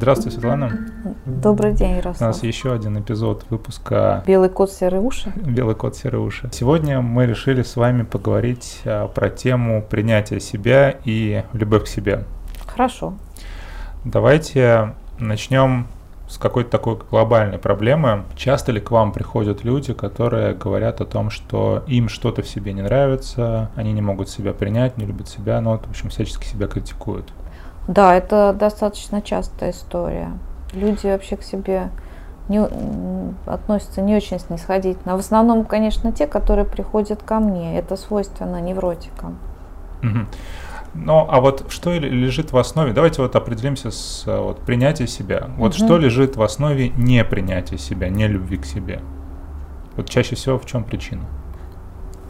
Здравствуй, Светлана. Добрый день, Ярослав. У нас еще один эпизод выпуска «Белый кот, серые уши». «Белый кот, серые уши». Сегодня мы решили с вами поговорить а, про тему принятия себя и любовь к себе. Хорошо. Давайте начнем с какой-то такой глобальной проблемы. Часто ли к вам приходят люди, которые говорят о том, что им что-то в себе не нравится, они не могут себя принять, не любят себя, но, ну, в общем, всячески себя критикуют? Да, это достаточно частая история. Люди вообще к себе не, относятся не очень снисходительно. В основном, конечно, те, которые приходят ко мне. Это свойственно невротикам. Угу. Ну, а вот что лежит в основе? Давайте вот определимся с вот, принятия себя. Вот угу. что лежит в основе непринятия себя, не любви к себе? Вот чаще всего в чем причина?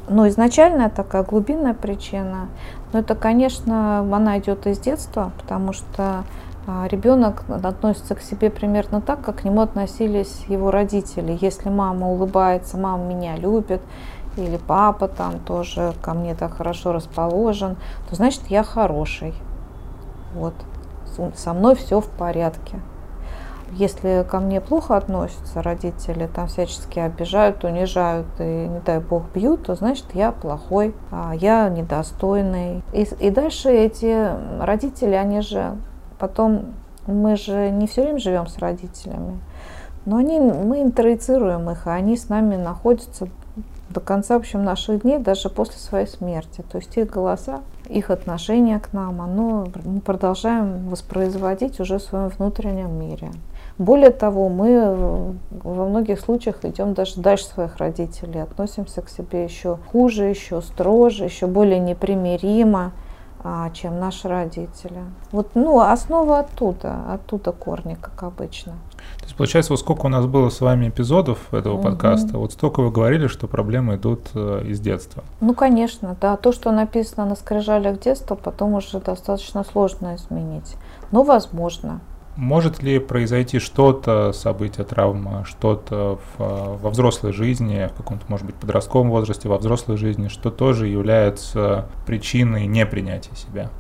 Ну, изначальная такая глубинная причина, но это, конечно, она идет из детства, потому что а, ребенок относится к себе примерно так, как к нему относились его родители. Если мама улыбается, мама меня любит, или папа там тоже ко мне так хорошо расположен, то значит я хороший. Вот. Со мной все в порядке. Если ко мне плохо относятся родители, там всячески обижают, унижают и, не дай бог, бьют, то значит я плохой, а я недостойный. И, и дальше эти родители, они же потом, мы же не все время живем с родителями, но они, мы интроицируем их, а они с нами находятся до конца, в общем, наших дней, даже после своей смерти. То есть их голоса, их отношение к нам, оно мы продолжаем воспроизводить уже в своем внутреннем мире. Более того, мы э, во многих случаях идем даже дальше своих родителей, относимся к себе еще хуже, еще строже, еще более непримиримо, а, чем наши родители. Вот, ну, основа оттуда, оттуда корни, как обычно. То есть, получается, вот сколько у нас было с вами эпизодов этого угу. подкаста, вот столько вы говорили, что проблемы идут э, из детства. Ну, конечно, да. То, что написано на скрижалях детства, потом уже достаточно сложно изменить. Но возможно. Может ли произойти что-то, событие, травма, что-то в, во взрослой жизни, в каком-то, может быть, подростковом возрасте, во взрослой жизни, что тоже является причиной непринятия себя?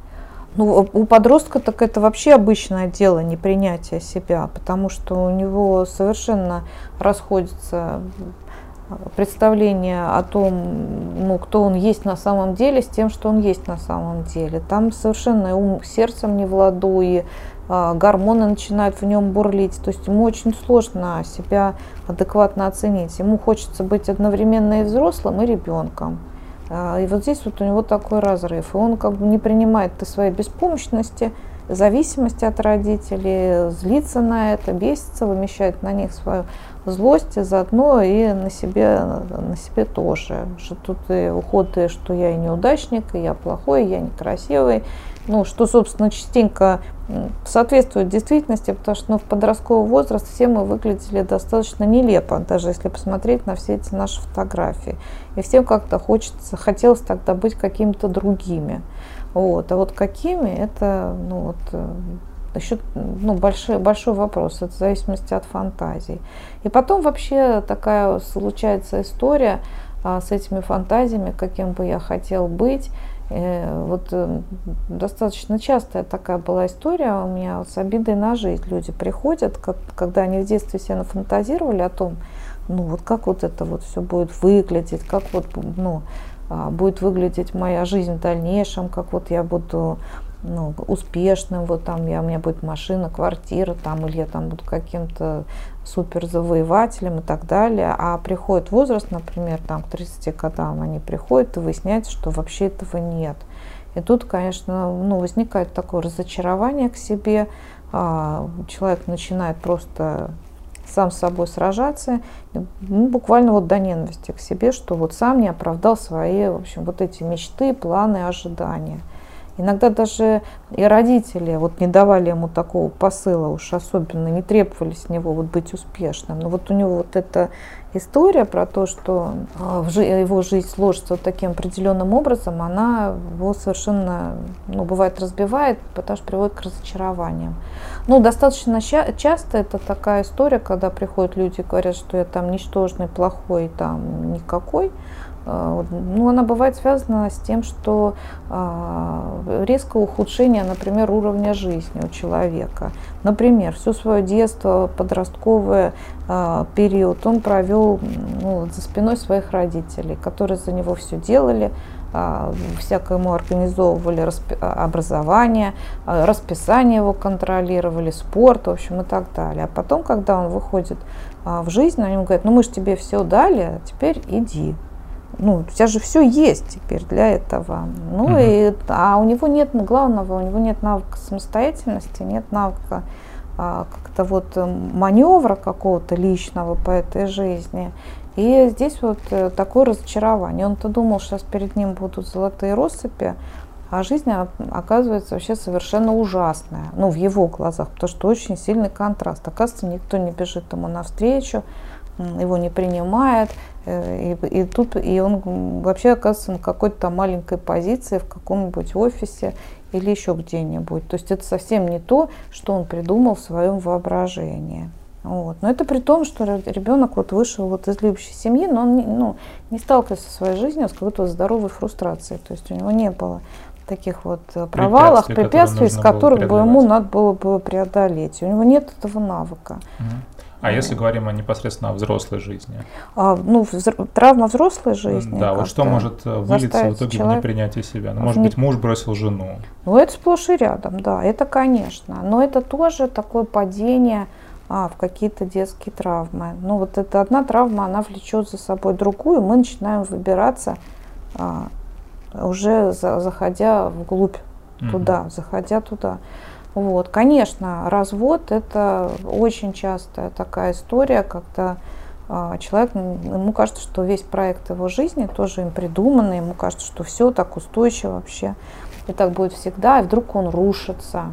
Ну, у подростка так это вообще обычное дело, непринятие себя, потому что у него совершенно расходится представление о том, ну, кто он есть на самом деле, с тем, что он есть на самом деле. Там совершенно ум сердцем не в ладу, и а, гормоны начинают в нем бурлить. То есть ему очень сложно себя адекватно оценить. Ему хочется быть одновременно и взрослым, и ребенком. А, и вот здесь вот у него такой разрыв. И он как бы не принимает ты своей беспомощности, зависимости от родителей, злится на это, бесится, вымещает на них свою злость, и заодно и на себе, на себе тоже. Что тут и уходы, что я и неудачник, и я плохой, и я некрасивый, ну, что, собственно, частенько соответствует действительности, потому что ну, в подростковый возраст все мы выглядели достаточно нелепо, даже если посмотреть на все эти наши фотографии. И всем как-то хочется, хотелось тогда быть какими-то другими. Вот. А вот какими, это ну, вот, э, еще ну, большой, большой вопрос, это в зависимости от фантазий. И потом вообще такая случается история а, с этими фантазиями, каким бы я хотел быть. Э, вот э, достаточно частая такая была история у меня вот с обидой на жизнь. Люди приходят, как, когда они в детстве себе нафантазировали о том, ну вот как вот это вот все будет выглядеть, как вот ну, а, будет выглядеть моя жизнь в дальнейшем, как вот я буду ну, успешным, вот там я, у меня будет машина, квартира, там, или я там буду каким-то суперзавоевателем и так далее. А приходит возраст, например, там к 30 годам они приходят и выясняется, что вообще этого нет. И тут, конечно, ну, возникает такое разочарование к себе, а, человек начинает просто сам с собой сражаться, ну, буквально вот до ненависти к себе, что вот сам не оправдал свои, в общем, вот эти мечты, планы, ожидания. Иногда даже и родители вот не давали ему такого посыла, уж особенно не требовали с него вот быть успешным. Но вот у него вот эта история про то, что а, его жизнь сложится вот таким определенным образом, она его совершенно, ну, бывает, разбивает, потому что приводит к разочарованиям. Ну, достаточно часто это такая история, когда приходят люди и говорят, что я там ничтожный, плохой, там никакой. А, ну, она бывает связана с тем, что э, резкое ухудшение, например, уровня жизни у человека. Например, все свое детство, подростковый э, период он провел ну, за спиной своих родителей, которые за него все делали, всякое ему организовывали образование, расписание его контролировали, спорт, в общем, и так далее. А потом, когда он выходит в жизнь, они ему говорят, ну мы же тебе все дали, а теперь иди ну, у тебя же все есть теперь для этого. Ну, угу. и, а у него нет главного, у него нет навыка самостоятельности, нет навыка а, как-то вот э, маневра какого-то личного по этой жизни. И здесь вот э, такое разочарование. Он-то думал, что сейчас перед ним будут золотые россыпи, а жизнь оказывается вообще совершенно ужасная, ну, в его глазах, потому что очень сильный контраст. Оказывается, никто не бежит ему навстречу, его не принимает, э, и, и тут и он вообще оказывается на какой-то маленькой позиции в каком-нибудь офисе или еще где-нибудь. То есть это совсем не то, что он придумал в своем воображении. Вот. Но это при том, что ребенок вот вышел вот из любящей семьи, но он не, ну, не сталкивался со своей жизнью с какой-то здоровой фрустрацией. То есть у него не было таких вот э, провалах, препятствий, препятствий из которых бы ему надо было бы преодолеть. У него нет этого навыка. Угу. А если говорим о непосредственно о взрослой жизни? А, ну, взро- травма взрослой жизни. Да, вот что может э, вылиться в итоге человек... в непринятие себя? Ну, может быть, муж бросил жену. Ну, это сплошь и рядом, да, это конечно. Но это тоже такое падение а, в какие-то детские травмы. Ну, вот эта одна травма, она влечет за собой другую, мы начинаем выбираться а, уже за, заходя вглубь туда, угу. заходя туда. Вот, конечно, развод это очень частая такая история, когда а, человек, ему кажется, что весь проект его жизни тоже им придуманный, ему кажется, что все так устойчиво вообще, и так будет всегда, и вдруг он рушится.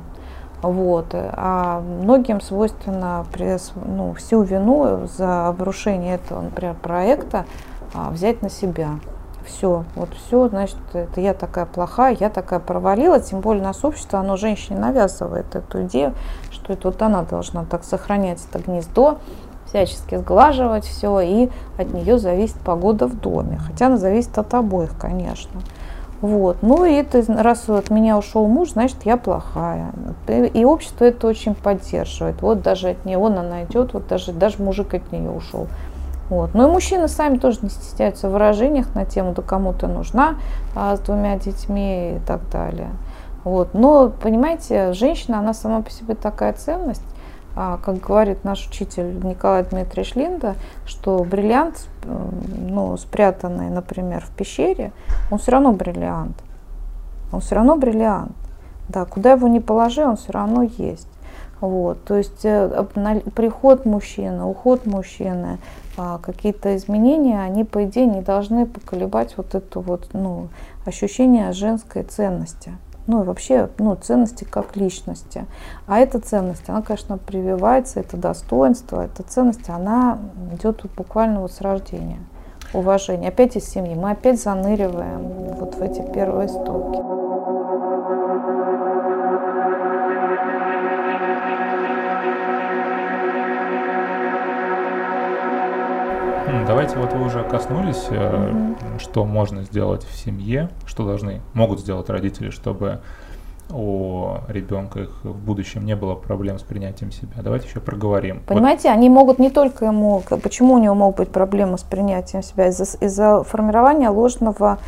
Вот. А многим свойственно ну, всю вину за обрушение этого, например, проекта а, взять на себя все, вот все, значит, это я такая плохая, я такая провалила, тем более нас общество, оно женщине навязывает эту идею, что это вот она должна так сохранять это гнездо, всячески сглаживать все, и от нее зависит погода в доме, хотя она зависит от обоих, конечно. Вот. Ну и это, раз от меня ушел муж, значит, я плохая. И общество это очень поддерживает. Вот даже от нее она идет, вот даже, даже мужик от нее ушел. Вот. Ну и мужчины сами тоже не стесняются в выражениях на тему, да кому ты нужна а, с двумя детьми и так далее. Вот. Но, понимаете, женщина, она сама по себе такая ценность, а, как говорит наш учитель Николай Дмитриевич Линда, что бриллиант, ну, спрятанный, например, в пещере, он все равно бриллиант. Он все равно бриллиант. Да, куда его ни положи, он все равно есть. Вот, то есть э, приход мужчины, уход мужчины, а, какие-то изменения, они, по идее, не должны поколебать вот это вот, ну, ощущение женской ценности. Ну и вообще, ну, ценности как личности. А эта ценность, она, конечно, прививается, это достоинство, эта ценность, она идет буквально вот с рождения. Уважение. Опять из семьи. Мы опять заныриваем вот в эти первые истоки. Давайте вот вы уже коснулись, mm-hmm. что можно сделать в семье, что должны, могут сделать родители, чтобы у ребенка их в будущем не было проблем с принятием себя. Давайте еще проговорим. Понимаете, вот. они могут не только ему, почему у него могут быть проблемы с принятием себя из-за, из-за формирования ложного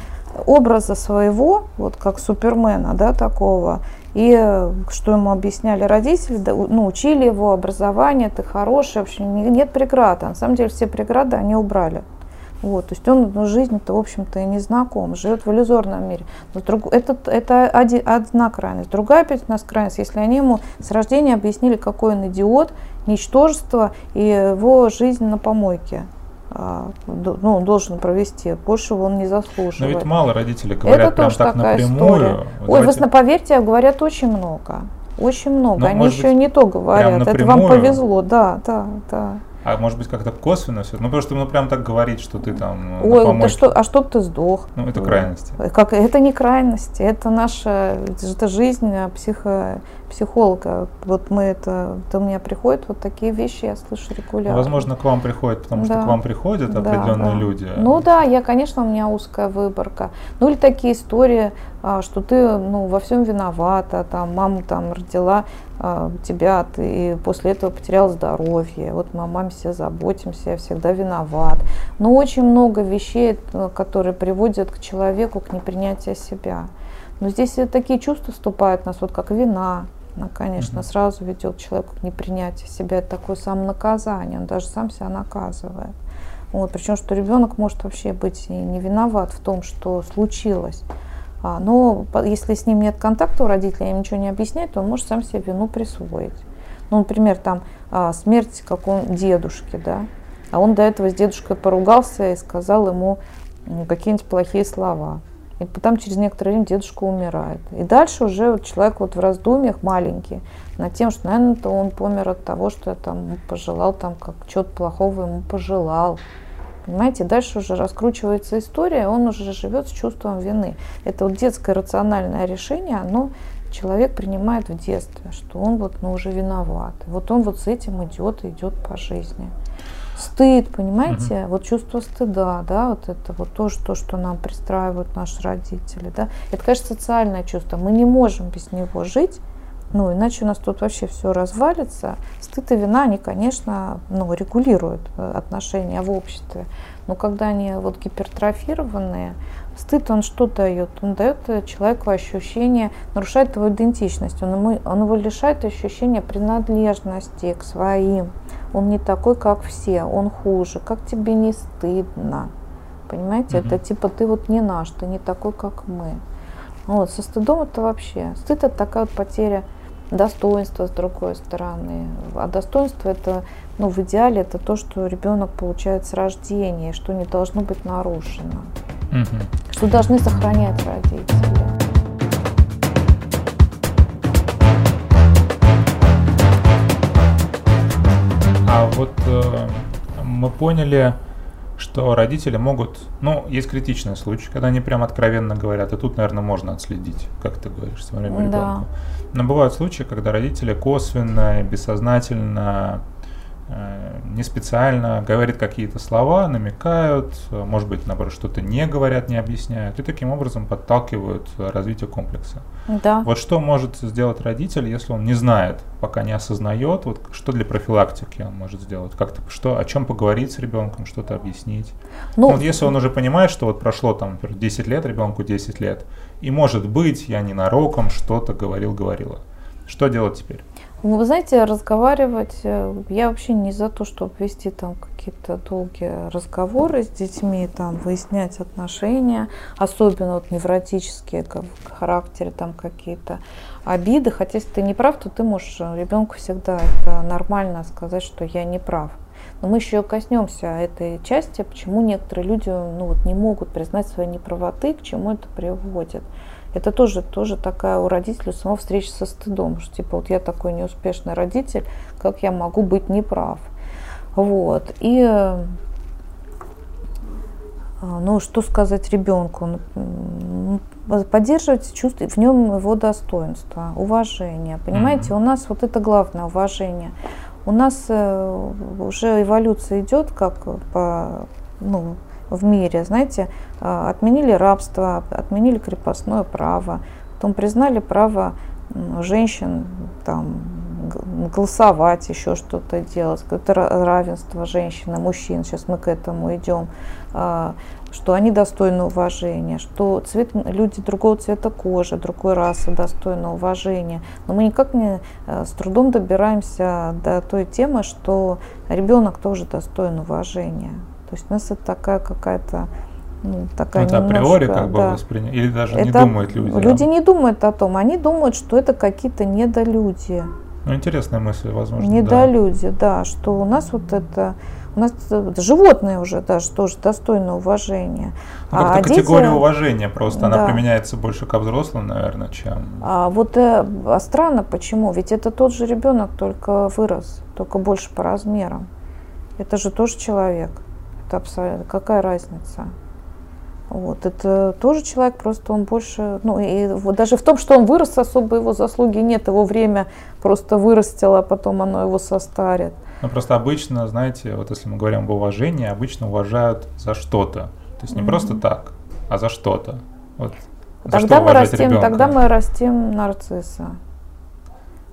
образа своего, вот как Супермена, да, такого, и э, что ему объясняли родители, да, ну, учили его, образование, ты хороший, вообще нет преград. А на самом деле все преграды они убрали. Вот, то есть он ну, жизнь-то, в общем-то, и не знаком, живет в иллюзорном мире. Но друг, это, это один, одна крайность. Другая опять у нас крайность, если они ему с рождения объяснили, какой он идиот, ничтожество и его жизнь на помойке. А, ну, должен провести. Больше он не заслуживает. Но ведь мало родителей говорят Это прям так напрямую. история. Ой, Давайте- вы поверьте, говорят очень много. Очень много. Ну, Они еще быть, не то говорят. Это вам повезло, да, да, да. А может быть как-то косвенно все? Ну потому что ну прям так говорить, что ты там на Ой, да что, а чтоб ты сдох? Ну это крайности. Как, это не крайности, это наша это жизнь а, психо, психолога. Вот мы это, до меня приходят вот такие вещи, я слышу Ну, регулярно. возможно, к вам приходят, потому что Да. к вам приходят Да, определенные да. люди. Ну да, я, конечно, у меня узкая выборка. Ну или такие истории, а, что ты ну, во всем виновата, там мама там родила а, тебя, ты после этого потерял здоровье. Вот мы о маме все заботимся, я всегда виноват. Но очень много вещей, э, которые приводят к человеку к непринятию себя. Но здесь такие чувства вступают в нас, вот как вина, она, конечно, Мгм. сразу ведет человека к непринятию себя. Это такое самонаказание, он даже сам себя наказывает. Вот, причем, что ребенок может вообще быть и не виноват в том, что случилось. А, но если с ним нет контакта у родителей, им ничего не объясняю, то он может сам себе вину присвоить. Ну, например, там а, смерть какого дедушки, да, а он до этого с дедушкой поругался и сказал ему какие-нибудь плохие слова. И потом через некоторое время дедушка умирает. И дальше уже вот человек вот в раздумьях маленький над тем, что, наверное, то он помер от того, что я там пожелал, там как что-то плохого ему пожелал. Понимаете, дальше уже раскручивается история, он уже живет с чувством вины. Это вот детское рациональное решение, оно человек принимает в детстве, что он вот ну, уже виноват. Вот он вот с этим идет идет по жизни. Стыд, понимаете, вот чувство стыда, да, вот это вот тоже то, что нам пристраивают наши родители, да. Это, конечно, социальное чувство. Мы не можем без него жить, ну, иначе у нас тут вообще все развалится. Стыд и вина, они, конечно, ну, регулируют э, отношения в обществе. Но когда они вот гипертрофированные, стыд, он что дает? Он дает э, человеку ощущение, нарушает его идентичность, он, ему, он его лишает ощущения принадлежности к своим. Он не такой, как все, он хуже. Как тебе не стыдно? Понимаете, Мгм. это типа ты вот не наш, ты не такой, как мы. Вот, со стыдом это вообще. Стыд это такая вот потеря достоинства с другой стороны. А достоинство это, ну, в идеале это то, что ребенок получает с рождения, что не должно быть нарушено. Мгм. Что должны сохранять родители. А вот э, мы поняли, что родители могут, ну, есть критичный случай, когда они прям откровенно говорят, и тут, наверное, можно отследить, как ты говоришь, своему Да. ребенку. Но бывают случаи, когда родители косвенно, бессознательно, э, не специально говорят какие-то слова, намекают, э, может быть, наоборот, что-то не говорят, не объясняют, и таким образом подталкивают э, развитие комплекса. Да. Вот что может сделать родитель, если он не знает, пока не осознает, вот что для профилактики он может сделать, как-то что, о чем поговорить с ребенком, что-то объяснить. Ну, Ну, вот если он уже понимает, что вот прошло там например, 10 лет, ребенку 10 лет, и может быть, я ненароком что-то говорил, говорила. Что делать теперь? Ну, Вы знаете, разговаривать, э, я вообще не за то, чтобы вести там какие-то долгие разговоры с детьми, там выяснять отношения, особенно вот невротические как характере там какие-то обиды. Хотя если ты не прав, то ты можешь ребенку всегда это нормально сказать, что я не прав. Но мы еще коснемся этой части, почему некоторые люди ну, вот, не могут признать своей неправоты, к чему это приводит. Это тоже, тоже такая у родителей самого встреча со стыдом, что типа вот я такой неуспешный родитель, как я могу быть неправ. Вот. И э, а, ну, что сказать ребенку? Ну, м, Поддерживать чувство в нем его достоинства, уважение. Понимаете, у нас вот это главное уважение. У нас э, уже эволюция идет как по, ну, в мире, знаете, а, отменили рабство, отменили крепостное право, потом признали право женщин там голосовать, еще что-то делать, это ра- равенство женщин и мужчин, сейчас мы к этому идем, а, что они достойны уважения, что цвет, люди другого цвета кожи, другой расы достойны уважения. Но мы никак не э, с трудом добираемся до той темы, что ребенок тоже достоин уважения. То есть у нас это такая какая-то ну, такая это априори немножко, как бы да. или даже не Это думают люди. да? Люди не думают о том, они думают, что это какие-то недолюди. Ну, интересная мысль, возможно. да. Недолюди, да, что у нас вот это, у нас животные уже даже тоже достойны уважения. Ну, как-то А категория дети- уважения просто, она Да. применяется больше к взрослым, наверное, чем... А вот э, а странно почему? Ведь это тот же ребенок, только вырос, только больше по размерам. Это же тоже человек. Абсолютно какая разница? Вот, это тоже человек, просто он больше, ну и вот даже в том, что он вырос, особо его заслуги нет, его время просто вырастило, а потом оно его состарит. Ну, просто обычно, знаете, вот если мы говорим об уважении, обычно уважают за что-то. То есть не Мгм. просто так, а за что-то. Вот за Тогда что мы растим, ребенка? тогда мы растим нарцисса,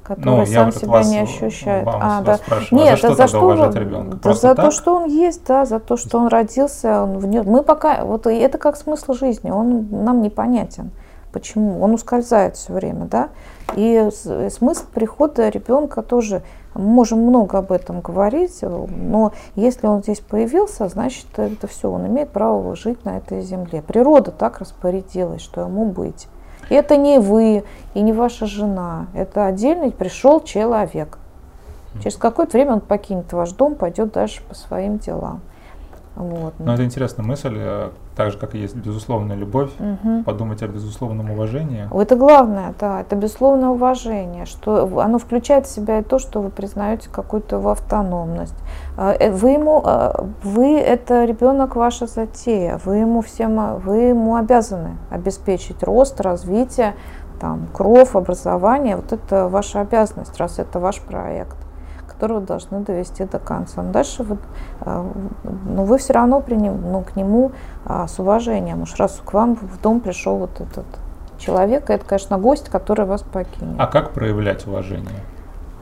который Ну, сам себя вас- не ощущает. вам а, вас да. спрашиваю, а Нет, за а что за что ребенка? да за так? то, что он есть, да, за то, что он родился, он в нем. Мы пока, вот это как смысл жизни, он нам непонятен. Почему? Он ускользает все время, да? И смысл прихода ребенка тоже, мы можем много об этом говорить, но если он здесь появился, значит это все, он имеет право жить на этой земле. Природа так распорядилась, что ему быть. Это не вы и не ваша жена, это отдельный пришел человек. Через какое-то время он покинет ваш дом, пойдет дальше по своим делам. Вот. Ну, это интересная мысль, так же, как и есть безусловная любовь, Мгм. подумать о безусловном уважении. Это главное, да, это безусловное уважение, что оно включает в себя и то, что вы признаете какую-то его автономность. А, э, Вы ему, а, вы это ребенок ваша затея, вы ему всем, а, вы ему обязаны обеспечить рост, развитие, там, кров, образование. Вот это ваша обязанность, раз это ваш проект который вы должны довести до конца. Но дальше вы, а, ну, вы все равно приним, ну, к нему а, с уважением. Уж раз к вам в дом пришел вот этот человек, это, конечно, гость, который вас покинет. А как проявлять уважение?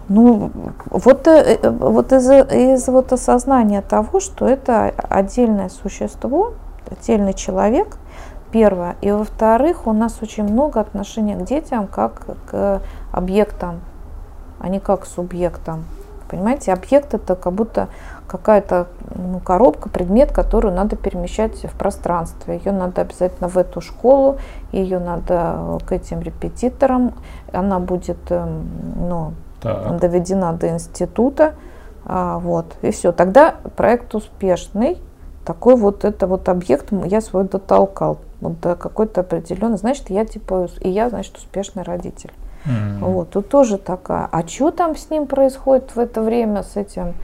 Ну, вот, э, э, вот из, из вот осознания того, что это отдельное существо, отдельный человек, первое. И во-вторых, у нас очень много отношений к детям как к объектам, а не как к субъектам. Понимаете, объект это как будто какая-то ну, коробка, предмет, которую надо перемещать в пространстве. Ее надо обязательно в эту школу, ее надо к этим репетиторам. Она будет эм, ну, Так. доведена до института, а, вот, и все. Тогда проект успешный, такой вот это вот объект я свой дотолкал вот до какой-то определенной, значит, я типа, и я, значит, успешный родитель. М. Вот, тут тоже такая. А что там с ним происходит в это время, с этим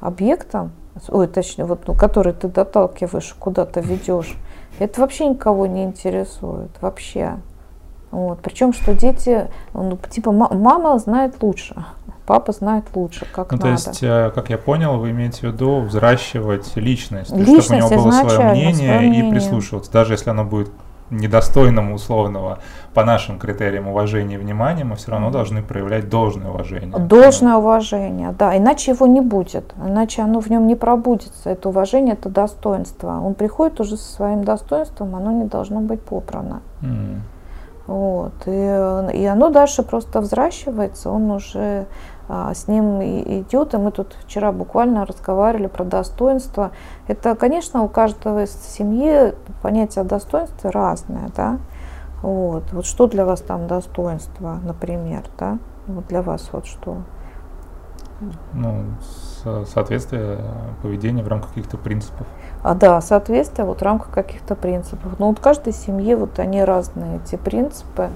объектом, ой, точнее, вот, ну, который ты доталкиваешь, куда-то ведешь, это вообще никого не интересует, вообще. Вот. Причем, что дети, ну, типа, ма- мама знает лучше, папа знает лучше, как Ну, надо. то есть, э, как я понял, вы имеете в виду взращивать личность, Личность чтобы у него было свое мнение, свое и мнение. прислушиваться, даже если оно будет недостойным условного по нашим критериям уважения и внимания, мы все равно должны проявлять должное уважение. Должное уважение, да, иначе его не будет, иначе оно в нем не пробудется. Это уважение, это достоинство. Он приходит уже со своим достоинством, оно не должно быть попрано. М. Вот. И, и оно дальше просто взращивается, он уже с ним идет. И мы тут вчера буквально разговаривали про достоинство. Это, конечно, у каждого из семьи понятие о достоинстве разное, да. Вот. вот что для вас там достоинство, например, да? Вот для вас вот что? Ну, со- соответствие поведения в рамках каких-то принципов. А, да, соответствие вот в рамках каких-то принципов. Но вот в каждой семье вот они разные, эти принципы.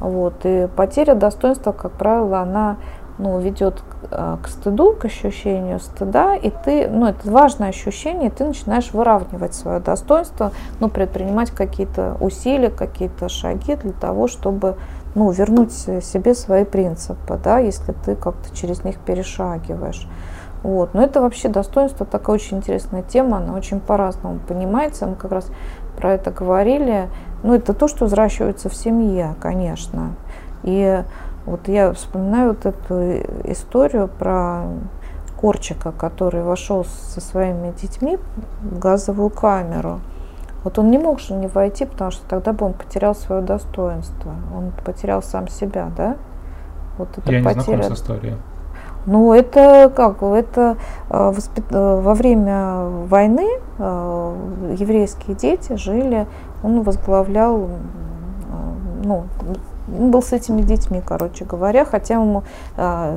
Вот. И потеря достоинства, как правило, она ну, ведет к, а, к стыду, к ощущению стыда, и ты, ну, это важное ощущение, и ты начинаешь выравнивать свое достоинство, ну, предпринимать какие-то усилия, какие-то шаги для того, чтобы, ну, вернуть себе свои принципы, да, если ты как-то через них перешагиваешь. Вот. Но это вообще достоинство такая очень интересная тема, она очень по-разному понимается. Мы как раз про это говорили. Ну, это то, что взращивается в семье, конечно. И вот я вспоминаю вот эту историю про Корчика, который вошел со своими детьми в газовую камеру. Вот он не мог же не войти, потому что тогда бы он потерял свое достоинство. Он потерял сам себя, да? Вот это Я не знаком потеря. с историей. Ну, это как? Это э, воспит- э, во время войны э, еврейские дети жили, он возглавлял, э, ну, он был с этими детьми, короче говоря, хотя ему э,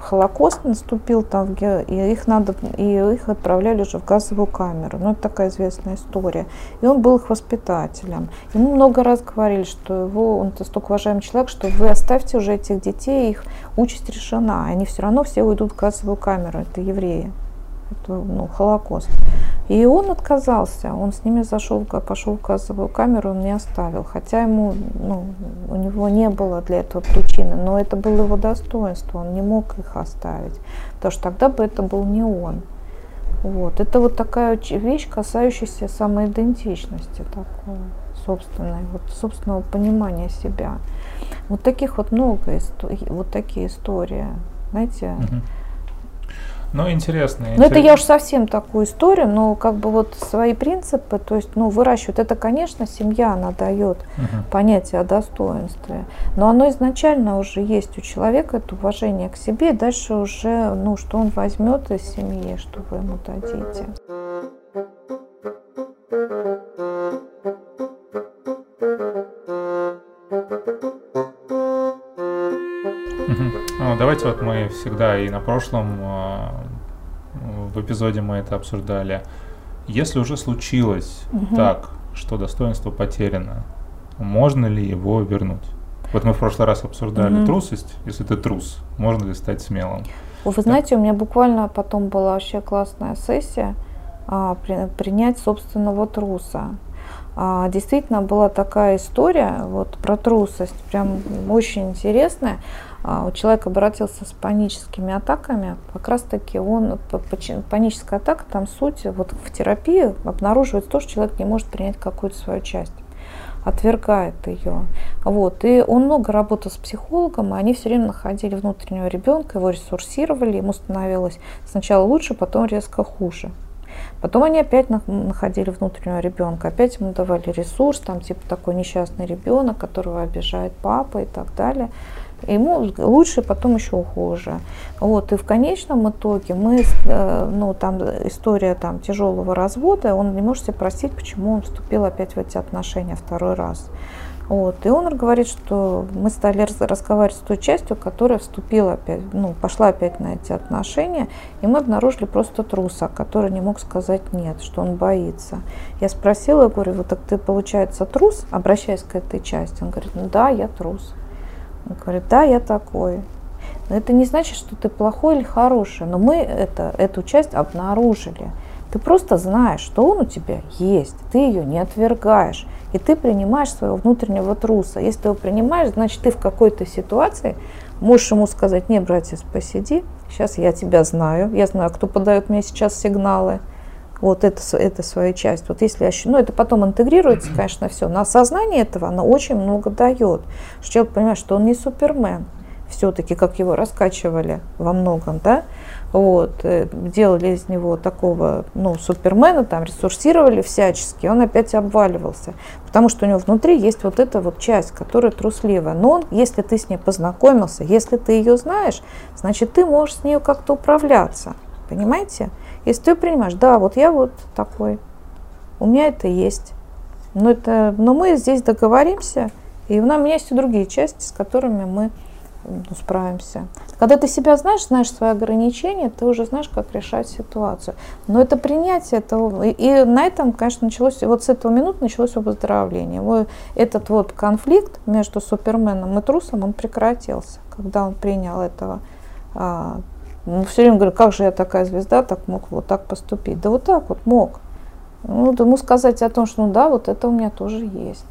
Холокост наступил там, и их надо, и их отправляли уже в газовую камеру. Ну, это такая известная история. И он был их воспитателем. Ему много раз говорили, что его, он настолько уважаемый человек, что вы оставьте уже этих детей, их участь решена. Они все равно все уйдут в газовую камеру. Это евреи. Это, ну, Холокост. И он отказался, он с ними зашел, пошел в газовую камеру, он не оставил, хотя ему, ну, у него не было для этого причины, но это было его достоинство, он не мог их оставить, потому что тогда бы это был не он. Вот. Это вот такая вещь, касающаяся самоидентичности такой, собственной, вот, собственного понимания себя. Вот таких вот много, вот такие истории, знаете. Uh-huh. Ну, интересно. Ну, это я уж совсем такую историю, но как бы вот свои принципы, то есть, ну, выращивают. Это, конечно, семья, она дает угу. понятие о достоинстве, но оно изначально уже есть у человека, это уважение к себе, и дальше уже, ну, что он возьмет из семьи, что вы ему дадите. Ну, давайте вот мы всегда и на прошлом а, в эпизоде мы это обсуждали. Если уже случилось угу. так, что достоинство потеряно, можно ли его вернуть? Вот мы в прошлый раз обсуждали угу. трусость. Если ты трус, можно ли стать смелым? Вы знаете, у меня буквально потом была вообще классная сессия а, при, принять собственного труса. А, действительно была такая история вот про трусость, прям очень интересная. А, человек обратился с паническими атаками, как раз таки он, паническая атака, там суть, вот в терапии обнаруживается то, что человек не может принять какую-то свою часть отвергает ее. Вот. И он много работал с психологом, и они все время находили внутреннего ребенка, его ресурсировали, ему становилось сначала лучше, потом резко хуже. Потом они опять находили внутреннего ребенка, опять ему давали ресурс, там типа такой несчастный ребенок, которого обижает папа и так далее. Ему лучше, потом еще хуже. Вот, и в конечном итоге мы, э, ну, там история там, тяжелого развода, он не может себе простить, почему он вступил опять в эти отношения второй раз. Вот. И он говорит, что мы стали разговаривать с той частью, которая вступила опять, ну, пошла опять на эти отношения, и мы обнаружили просто труса, который не мог сказать нет, что он боится. Я спросила, говорю, вот так ты, получается, трус, обращаясь к этой части? Он говорит, ну да, я трус. Он говорит, да, я такой. Но это не значит, что ты плохой или хороший, но мы это, эту часть обнаружили. Ты просто знаешь, что он у тебя есть, ты ее не отвергаешь, и ты принимаешь своего внутреннего труса. Если ты его принимаешь, значит, ты в какой-то ситуации можешь ему сказать, не, братец, посиди, сейчас я тебя знаю, я знаю, кто подает мне сейчас сигналы, вот это, это своя часть. Вот если я, ну, это потом интегрируется, конечно, все. На осознание этого оно очень много дает. Что человек понимает, что он не супермен. Все-таки, как его раскачивали во многом, да, вот, э, делали из него такого, ну, супермена, там, ресурсировали всячески, он опять обваливался, потому что у него внутри есть вот эта вот часть, которая трусливая. Но он, если ты с ней познакомился, если ты ее знаешь, значит, ты можешь с ней как-то управляться, понимаете? Если ты принимаешь, да, вот я вот такой, у меня это есть. Но, это, но мы здесь договоримся, и у меня есть и другие части, с которыми мы ну, справимся. Когда ты себя знаешь, знаешь свои ограничения, ты уже знаешь, как решать ситуацию. Но это принятие этого. И, и на этом, конечно, началось, вот с этого минуты началось выздоровление. Вот этот вот конфликт между Суперменом и Трусом, он прекратился, когда он принял этого а, ну, все время говорю, как же я такая звезда, так мог вот так поступить. Да вот так вот мог. Ну, ему сказать о том, что ну да, вот это у меня тоже есть.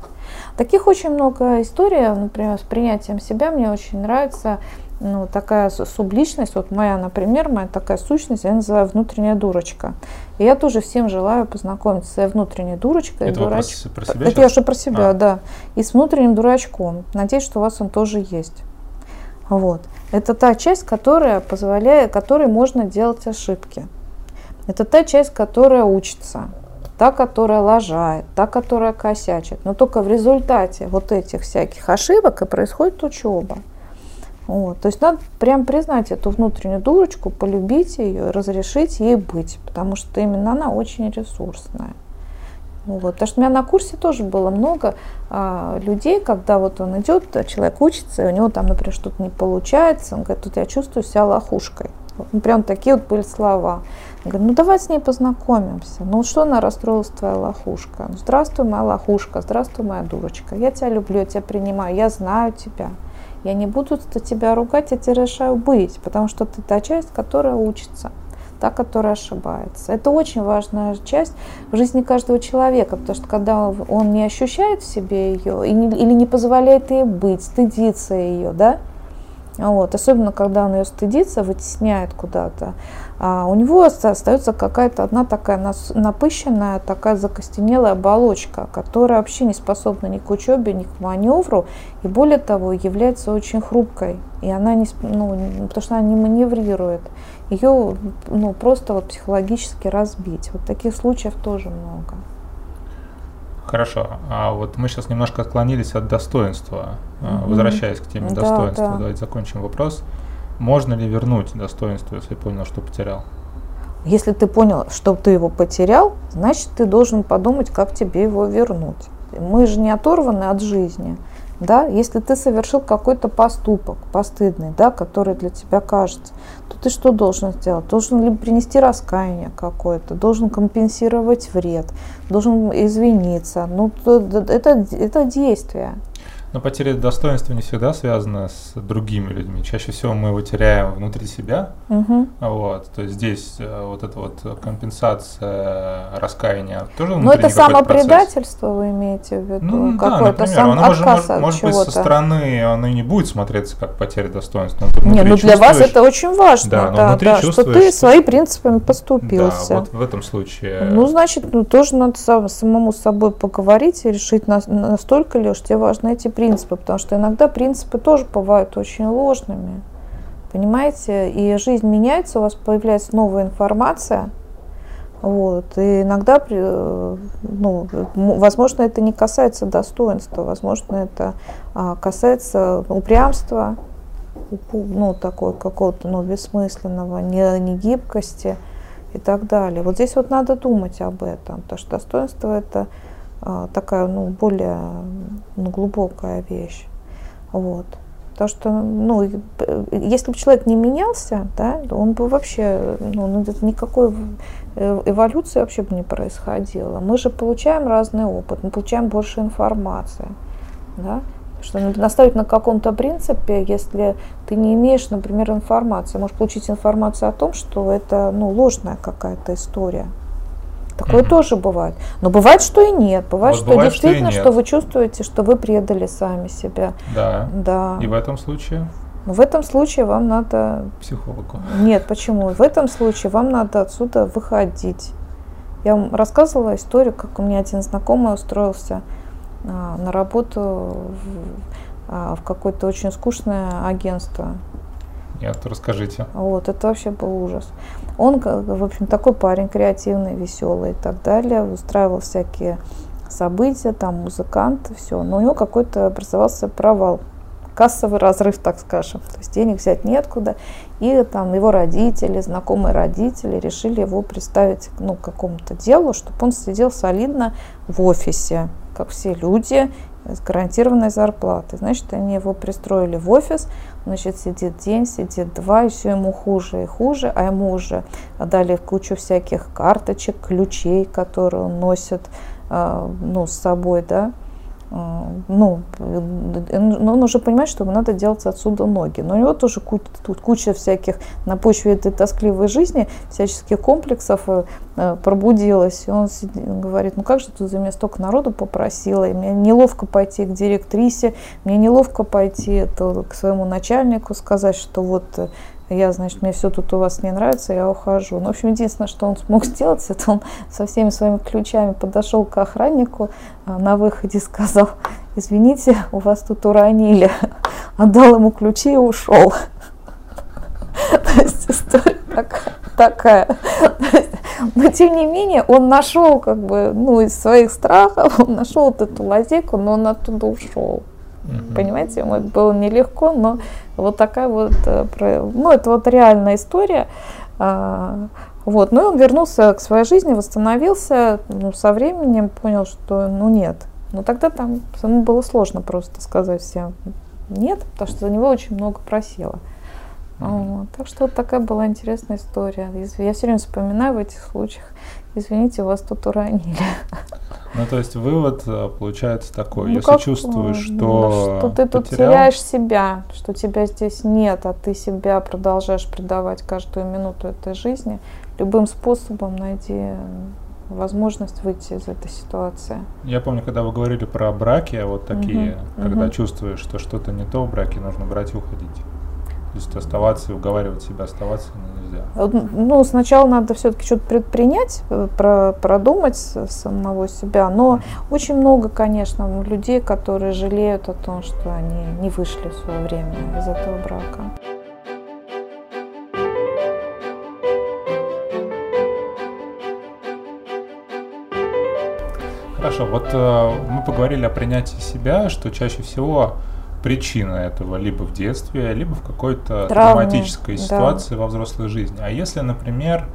Таких очень много историй, например, с принятием себя мне очень нравится ну, такая субличность, вот моя, например, моя такая сущность, я называю внутренняя дурочка. И я тоже всем желаю познакомиться с внутренней дурочкой. Это дурач... про себя Это я уже про себя, а. да. И с внутренним дурачком. Надеюсь, что у вас он тоже есть. Вот. Это та часть, которая позволяет, которой можно делать ошибки. Это та часть, которая учится, та, которая лажает, та, которая косячит. Но только в результате вот этих всяких ошибок и происходит учеба. Вот. То есть надо прям признать эту внутреннюю дурочку, полюбить ее, разрешить ей быть, потому что именно она очень ресурсная. Вот. Потому что у меня на курсе тоже было много а, людей, когда вот он идет, человек учится, и у него там, например, что-то не получается, он говорит, тут я чувствую себя лохушкой. Ну, прям такие вот были слова. Он говорит, ну давай с ней познакомимся. Ну что она расстроилась, твоя лохушка? Ну, здравствуй, моя лохушка, здравствуй, моя дурочка. Я тебя люблю, я тебя принимаю, я знаю тебя. Я не буду тебя ругать, я тебя решаю быть, потому что ты та часть, которая учится та, которая ошибается. Это очень важная часть в жизни каждого человека, потому что когда он не ощущает в себе ее или не позволяет ей быть, стыдится ее, да, вот, особенно когда он ее стыдится, вытесняет куда-то, а у него остается какая-то одна такая напыщенная, такая закостенелая оболочка, которая вообще не способна ни к учебе, ни к маневру, и более того, является очень хрупкой. И она не, ну, потому что она не маневрирует. Ее ну, просто вот психологически разбить. Вот таких случаев тоже много. Хорошо, а вот мы сейчас немножко отклонились от достоинства. Mm-hmm. Возвращаясь к теме да, достоинства, да. давайте закончим вопрос. Можно ли вернуть достоинство, если понял, что потерял? Если ты понял, что ты его потерял, значит, ты должен подумать, как тебе его вернуть. Мы же не оторваны от жизни. Да? Если ты совершил какой-то поступок постыдный, да, который для тебя кажется, то ты что должен сделать? Должен ли принести раскаяние какое-то, должен компенсировать вред, должен извиниться. Ну, это, это действие. Но потеря достоинства не всегда связана с другими людьми. Чаще всего мы его теряем внутри себя. Угу. Вот, то есть здесь э, вот эта вот компенсация раскаяния тоже Но это самопредательство процесс. вы имеете в виду? Ну, да, например, сам оно может, может, может быть со стороны оно и не будет смотреться как потеря достоинства. Но не, ну для вас это очень важно, да, да, да что ты своими принципами поступился. Да, вот в этом случае. Ну, значит, ну, тоже надо самому с собой поговорить и решить, настолько ли уж тебе важны эти принципы принципы, потому что иногда принципы тоже бывают очень ложными. Понимаете? И жизнь меняется, у вас появляется новая информация. Вот. И иногда, ну, возможно, это не касается достоинства, возможно, это а, касается упрямства, ну, такой какого-то, ну, бессмысленного, не, гибкости и так далее. Вот здесь вот надо думать об этом, потому что достоинство это такая, ну, более ну, глубокая вещь. Вот. Потому что, ну, если бы человек не менялся, да, он бы вообще, ну, ну никакой э, эволюции вообще бы не происходило. Мы же получаем разный опыт, мы получаем больше информации, да, что наставить на каком-то принципе, если ты не имеешь, например, информации, можешь получить информацию о том, что это, ну, ложная какая-то история, Такое mm-hmm. тоже бывает. Но бывает, что и нет. Бывает, вот что бывает, действительно, что, что вы чувствуете, что вы предали сами себя. Да. Да. И в этом случае? В этом случае вам надо... Психологу. Нет, почему? В этом случае вам надо отсюда выходить. Я вам рассказывала историю, как у меня один знакомый устроился а, на работу в, а, в какое-то очень скучное агентство. Нет, расскажите. Вот, это вообще был ужас. Он, в общем, такой парень креативный, веселый и так далее, устраивал всякие события, там музыканты, все. Но у него какой-то образовался провал, кассовый разрыв, так скажем. То есть денег взять неоткуда. И там его родители, знакомые родители решили его представить ну, к какому-то делу, чтобы он сидел солидно в офисе, как все люди, с гарантированной зарплатой. Значит, они его пристроили в офис, значит, сидит день, сидит два, и все ему хуже и хуже, а ему уже дали кучу всяких карточек, ключей, которые он носит а, ну, с собой, да, ну, он уже понимает, что ему надо делать отсюда ноги. Но у него тоже куча, всяких на почве этой тоскливой жизни, всяческих комплексов э, э, пробудилась. И он говорит, ну как же тут за меня столько народу попросила, и мне неловко пойти к директрисе, мне неловко пойти это, к своему начальнику сказать, что вот э, я, значит, мне все тут у вас не нравится, я ухожу. Ну, в общем, единственное, что он смог сделать, это он со всеми своими ключами подошел к охраннику а, на выходе и сказал, извините, у вас тут уронили. Отдал ему ключи и ушел. То есть история такая. Но тем не менее, он нашел, как бы, ну, из своих страхов, он нашел вот эту лазейку, но он оттуда ушел. Понимаете, ему это было нелегко, но вот такая вот, э, ну, это вот реальная история. А, Вот, ну и он вернулся к своей жизни, восстановился, ну, со временем понял, что, ну, нет. Но тогда там ему было сложно просто сказать всем нет, потому что за него очень много просило. Mm-hmm. Вот. Так что вот такая была интересная история. Я все время вспоминаю в этих случаях. Извините, вас тут уронили. Ну, то есть вывод э, получается такой, ну, если как, чувствуешь, что... Ну, что ты тут потерял... теряешь себя, что тебя здесь нет, а ты себя продолжаешь предавать каждую минуту этой жизни, любым способом найди возможность выйти из этой ситуации. Я помню, когда вы говорили про браки, вот такие, угу, когда угу. чувствуешь, что что-то не то в браке, нужно брать и уходить. То есть оставаться и уговаривать себя оставаться нельзя. Ну, сначала надо все-таки что-то предпринять, э, про, продумать самого себя. Но mm очень много, конечно, людей, которые жалеют о том, что они не вышли в свое время из этого брака. Хорошо, вот э, мы поговорили о принятии себя, что чаще всего причина этого либо в детстве, либо в какой-то травматической ситуации да. во взрослой жизни. А если, например,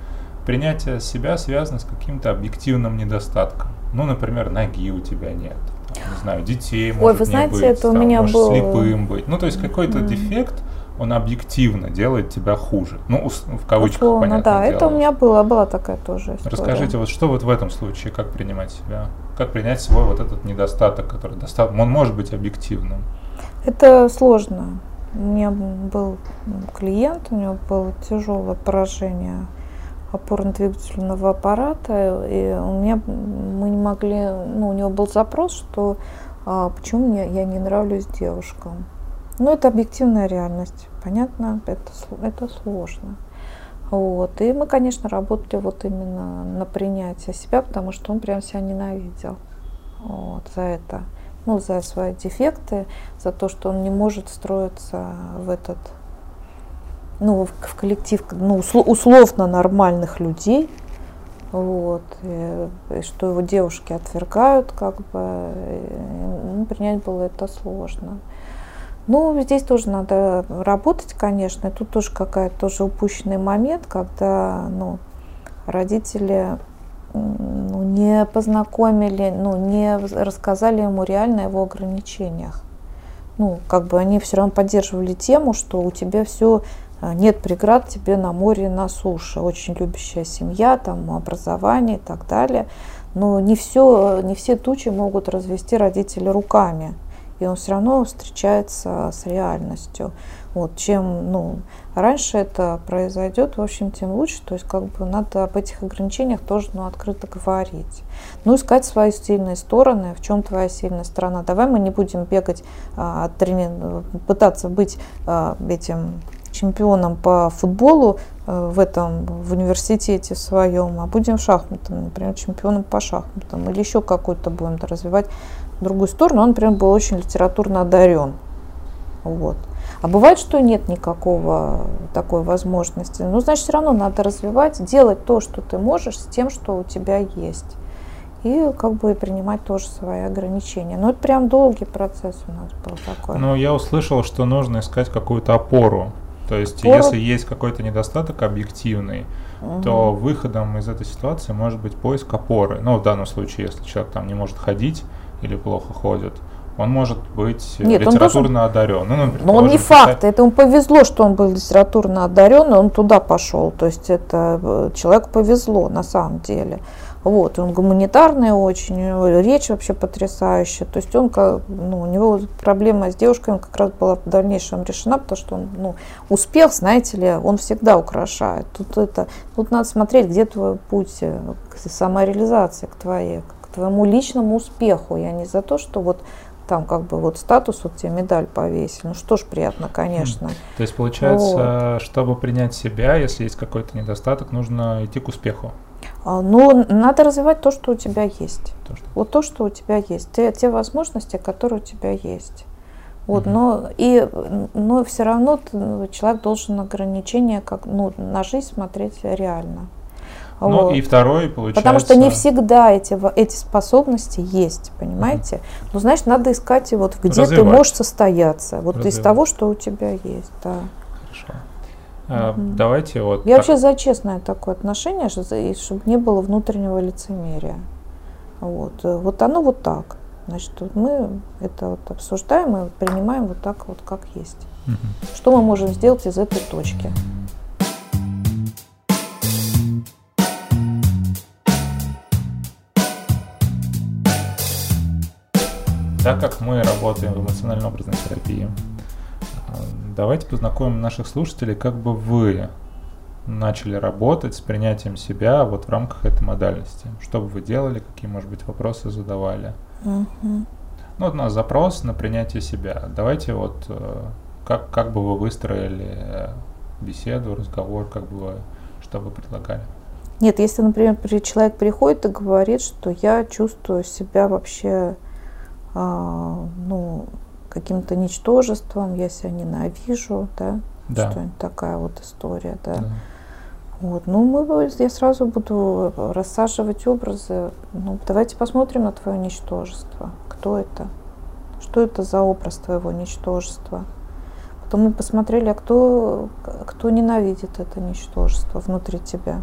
принятие себя связано с каким-то объективным недостатком, ну, например, ноги у тебя нет, там, не знаю, детей может Ой, вы знаете, не быть, это там, у меня может был... слепым быть, ну, то есть какой-то mm-hmm. дефект, он объективно делает тебя хуже. Ну, в кавычках, Условно, понятно да, дело. это у меня было, была такая тоже история. Расскажите, вот что вот в этом случае, как принимать себя? Как принять свой вот этот недостаток, который достаточно, он может быть объективным? Это сложно. У меня был клиент, у него было тяжелое поражение опорно-двигательного аппарата, и у меня мы не могли, ну, у него был запрос, что а, почему мне, я не нравлюсь девушкам. Ну, это объективная реальность, понятно, это, это сложно. Вот. И мы, конечно, работали вот именно на принятие себя, потому что он прям себя ненавидел вот, за это ну, за свои дефекты, за то, что он не может встроиться в этот, ну, в коллектив, ну, условно нормальных людей, вот, и, и что его девушки отвергают, как бы, и, ну, принять было это сложно. Ну, здесь тоже надо работать, конечно, и тут тоже какая-то тоже упущенный момент, когда, ну, родители ну, не познакомили, ну, не рассказали ему реально о его ограничениях. Ну, как бы они все равно поддерживали тему, что у тебя все а, нет преград тебе на море, на суше. Очень любящая семья, там образование и так далее. Но не все, не все тучи могут развести родители руками. И он все равно встречается с реальностью. Вот, чем ну, раньше это произойдет, в общем, тем лучше. То есть как бы надо об этих ограничениях тоже ну, открыто говорить. Ну, искать свои сильные стороны, в чем твоя сильная сторона. Давай мы не будем бегать, а, трени... пытаться быть а, этим чемпионом по футболу а, в этом в университете своем, а будем шахматом, например, чемпионом по шахматам или еще какой-то будем развивать другую сторону. Он, например, был очень литературно одарен. Вот. А бывает, что нет никакого такой возможности. Ну, значит, все равно надо развивать, делать то, что ты можешь, с тем, что у тебя есть. И как бы принимать тоже свои ограничения. Но это прям долгий процесс у нас был такой. Ну, я услышал, что нужно искать какую-то опору. То есть, опору? если есть какой-то недостаток объективный, угу. то выходом из этой ситуации может быть поиск опоры. Ну, в данном случае, если человек там не может ходить или плохо ходит, он может быть Нет, литературно он одарен. Ну, ну, но он не факт, это ему повезло, что он был литературно одарен, и он туда пошел. То есть это э, человеку повезло на самом деле. Вот, он гуманитарный очень, речь вообще потрясающая. То есть он, ну, у него проблема с девушками как раз была в дальнейшем решена, потому что он, ну, успех, знаете ли, он всегда украшает. Тут, это, тут надо смотреть, где твой путь э, к самореализации, к твоей, к твоему личному успеху. Я не за то, что вот там как бы вот статус, вот тебе медаль повесили. Ну что ж, приятно, конечно. То есть получается, вот. чтобы принять себя, если есть какой-то недостаток, нужно идти к успеху. А, ну, надо развивать то, что у тебя есть. То, что... Вот то, что у тебя есть. Те, те возможности, которые у тебя есть. Вот, угу. но и но все равно человек должен ограничения как ну, на жизнь смотреть реально. Ну вот. и второй, получается... Потому что не всегда эти, эти способности есть, понимаете? Mm. Ну, значит, надо искать, вот, где Развивать. ты можешь состояться. Вот Развивать. из того, что у тебя есть, да. Хорошо. А, давайте вот. Я так. вообще за честное такое отношение, чтобы не было внутреннего лицемерия. Вот, вот оно вот так. Значит, вот мы это вот обсуждаем и принимаем вот так вот, как есть. Угу. Что мы можем сделать из этой точки? Так как мы работаем в эмоционально-образной терапии, давайте познакомим наших слушателей, как бы вы начали работать с принятием себя вот в рамках этой модальности. Что бы вы делали, какие, может быть, вопросы задавали. Угу. Ну, вот у нас запрос на принятие себя. Давайте вот э, как, как бы вы выстроили беседу, разговор, как бы вы, что вы предлагали? Нет, если, например, человек приходит и говорит, что я чувствую себя вообще ну, каким-то ничтожеством, я себя ненавижу, да, да. что-нибудь такая вот история, да. да. Вот. Ну, мы, я сразу буду рассаживать образы. Ну, давайте посмотрим на твое ничтожество. Кто это? Что это за образ твоего ничтожества? Потом мы посмотрели, а кто, кто ненавидит это ничтожество внутри тебя.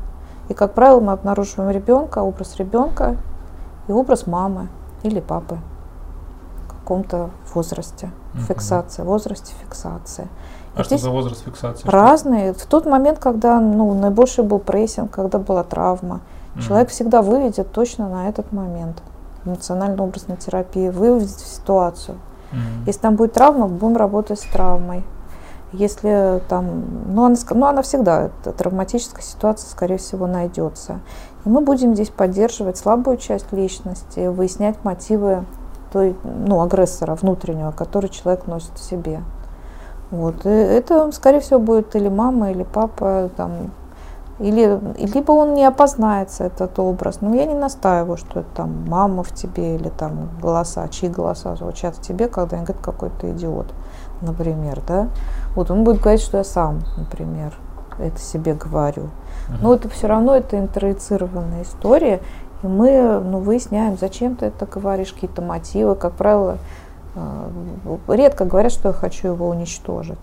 И, как правило, мы обнаруживаем ребенка, образ ребенка и образ мамы или папы каком-то возрасте. Угу. Фиксация, возрасте фиксации. А и что за возраст фиксации? Разные. В тот момент, когда ну, наибольший был прессинг, когда была травма, угу. человек всегда выведет точно на этот момент. Эмоционально-образной терапии выведет ситуацию. Угу. Если там будет травма, будем работать с травмой. Если там, ну она, ну она всегда, травматическая ситуация, скорее всего, найдется. И мы будем здесь поддерживать слабую часть личности, выяснять мотивы той, ну, агрессора внутреннего, который человек носит в себе. Вот. И это, скорее всего, будет или мама, или папа, там, или, либо он не опознается, этот образ. Но я не настаиваю, что это там мама в тебе, или там голоса, чьи голоса звучат в тебе, когда они говорят, какой-то идиот, например, да. Вот он будет говорить, что я сам, например, это себе говорю. Но это все равно это интроицированная история, и мы ну, выясняем, зачем ты это говоришь, какие-то мотивы. Как правило, э, редко говорят, что я хочу его уничтожить.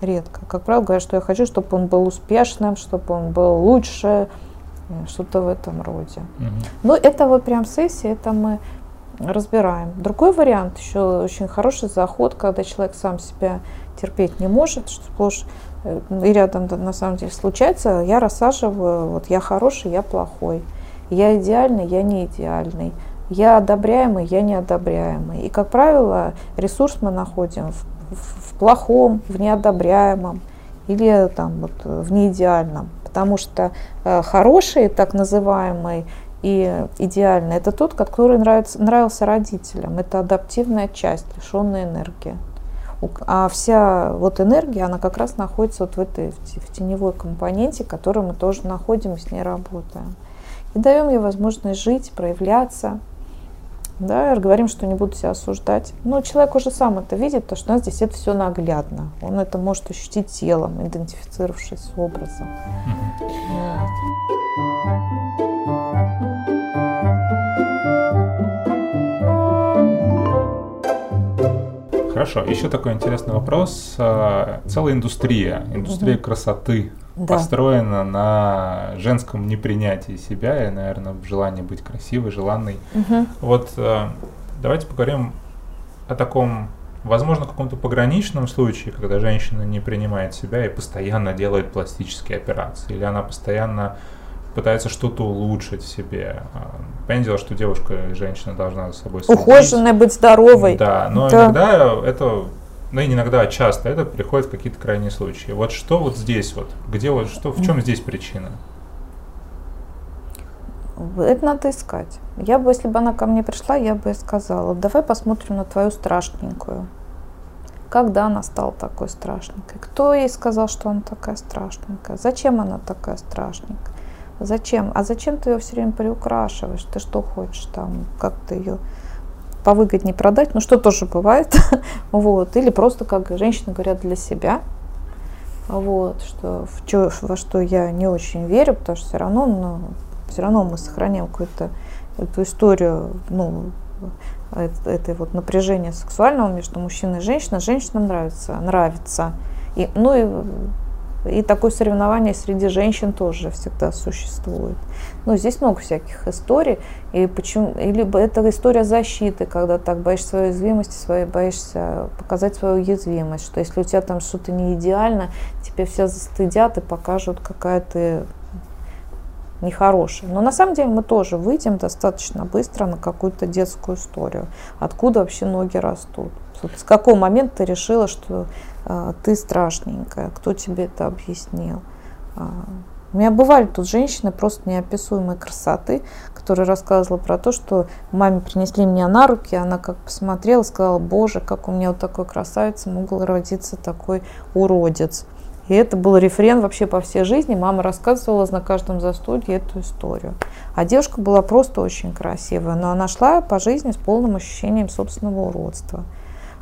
Редко. Как правило, говорят, что я хочу, чтобы он был успешным, чтобы он был лучше, э, что-то в этом роде. Угу. Но это вот прям сессия, это мы разбираем. Другой вариант, еще очень хороший заход, когда человек сам себя терпеть не может, что сплошь э, и рядом на самом деле случается, я рассаживаю, вот я хороший, я плохой. Я идеальный, я не идеальный. Я одобряемый, я не одобряемый. И, как правило, ресурс мы находим в, в, в плохом, в неодобряемом или там, вот, в неидеальном. Потому что э, хороший, так называемый, и идеальный, это тот, который нравится, нравился родителям. Это адаптивная часть, лишенная энергии. А вся вот энергия, она как раз находится вот в этой в теневой компоненте, которую мы тоже находим и с ней работаем и даем ей возможность жить, проявляться. Да, говорим, что не буду себя осуждать. Но человек уже сам это видит, потому что у нас здесь это все наглядно. Он это может ощутить телом, идентифицировавшись с образом. Хорошо, еще такой интересный вопрос. А, целая индустрия, индустрия угу. красоты да. построена на женском непринятии себя и, наверное, желании быть красивой, желанной. Угу. Вот э, давайте поговорим о таком, возможно, каком-то пограничном случае, когда женщина не принимает себя и постоянно делает пластические операции, или она постоянно пытается что-то улучшить в себе. А, понятное дело, что девушка и женщина должна за собой следить. Ухоженная, быть здоровой. Да, но да. иногда это ну и иногда а часто это приходит в какие-то крайние случаи. Вот что вот здесь вот, где вот, что, в чем здесь причина? Это надо искать. Я бы, если бы она ко мне пришла, я бы ей сказала, давай посмотрим на твою страшненькую. Когда она стала такой страшненькой? Кто ей сказал, что она такая страшненькая? Зачем она такая страшненькая? Зачем? А зачем ты ее все время приукрашиваешь? Ты что хочешь там, как ты ее повыгоднее продать, ну что тоже бывает, вот, или просто, как женщины говорят, для себя, вот, что в чё, во что я не очень верю, потому что все равно, ну, все равно мы сохраняем какую-то эту историю, ну, этой вот напряжения сексуального между мужчиной и женщиной. Женщинам нравится, нравится. И, ну и И такое соревнование среди женщин тоже всегда существует. Ну, здесь много всяких историй. И почему, и либо это история защиты, когда так боишься своей уязвимости, своей, боишься показать свою уязвимость, что если у тебя там что-то не идеально, тебе все застыдят и покажут, какая ты нехорошее. Но на самом деле мы тоже выйдем достаточно быстро на какую-то детскую историю. Откуда вообще ноги растут? С какого момента ты решила, что э, ты страшненькая? Кто тебе это объяснил? А, у меня бывали тут женщины просто неописуемой красоты, которая рассказывала про то, что маме принесли меня на руки, она как посмотрела, сказала, боже, как у меня вот такой красавица мог родиться такой уродец. И это был рефрен вообще по всей жизни. Мама рассказывала на каждом застолье эту историю. А девушка была просто очень красивая, но она шла по жизни с полным ощущением собственного уродства.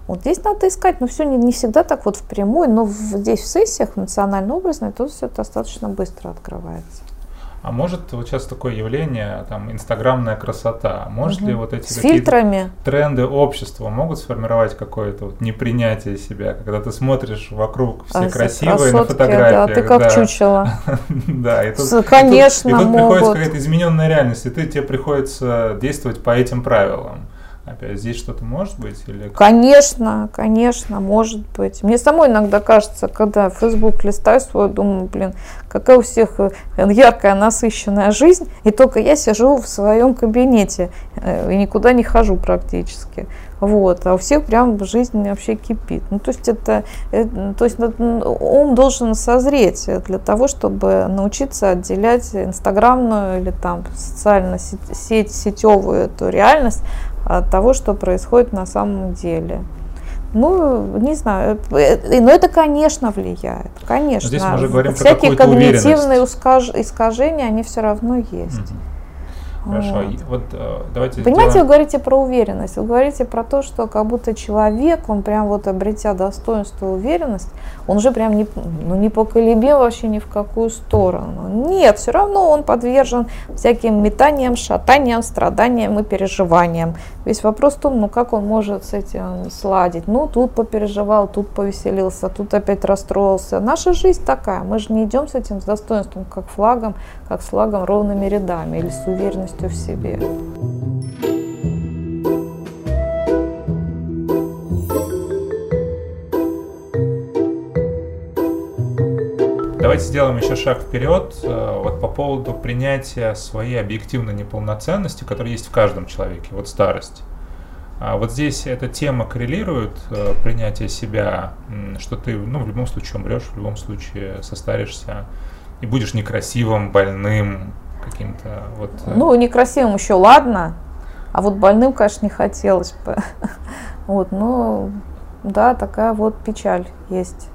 Вот здесь надо искать, но все не, не всегда так вот впрямую, но в, здесь в сессиях эмоционально-образно тут все достаточно быстро открывается. А может вот сейчас такое явление, там, инстаграмная красота, может угу. ли вот эти С фильтрами. тренды общества могут сформировать какое-то вот непринятие себя, когда ты смотришь вокруг все а, красивые красотки, на фотографиях. Да, ты как да. чучело. Да, и тут, Конечно, и тут, и тут приходится какая-то измененная реальность, и ты, тебе приходится действовать по этим правилам. Опять здесь что-то может быть? Или... Конечно, конечно, может быть. Мне самой иногда кажется, когда в Facebook листаю свой, думаю, блин, какая у всех э, яркая, насыщенная жизнь, и только я сижу в своем кабинете э, и никуда не хожу практически. Вот, а у всех прям жизнь вообще кипит. Ну, то есть это, это то есть ум должен созреть для того, чтобы научиться отделять инстаграмную или там социально сеть, сетевую эту реальность от того, что происходит на самом деле. Ну, не знаю, э, но это, конечно, влияет, конечно. Здесь мы уже говорим Всякие про когнитивные искажения, они все равно есть. Угу. Хорошо, вот, вот э, давайте Понимаете, сделаем... вы говорите про уверенность, вы говорите про то, что как будто человек, он прям вот обретя достоинство и уверенность, он уже прям не, ну, не поколебим вообще ни в какую сторону. Нет, все равно он подвержен всяким метаниям, шатаниям, страданиям и переживаниям. Весь вопрос в том, ну как он может с этим сладить. Ну, тут попереживал, тут повеселился, тут опять расстроился. Наша жизнь такая, мы же не идем с этим с достоинством, как флагом, как с флагом ровными рядами или с уверенностью в себе. Давайте сделаем еще шаг вперед э, вот по поводу принятия своей объективной неполноценности, которая есть в каждом человеке, вот старость. А вот здесь эта тема коррелирует, э, принятие себя, что ты ну, в любом случае умрешь, в любом случае состаришься и будешь некрасивым, больным, каким-то вот... Э. Ну, некрасивым еще ладно, а вот больным, конечно, не хотелось бы. Вот, но да, такая вот печаль есть.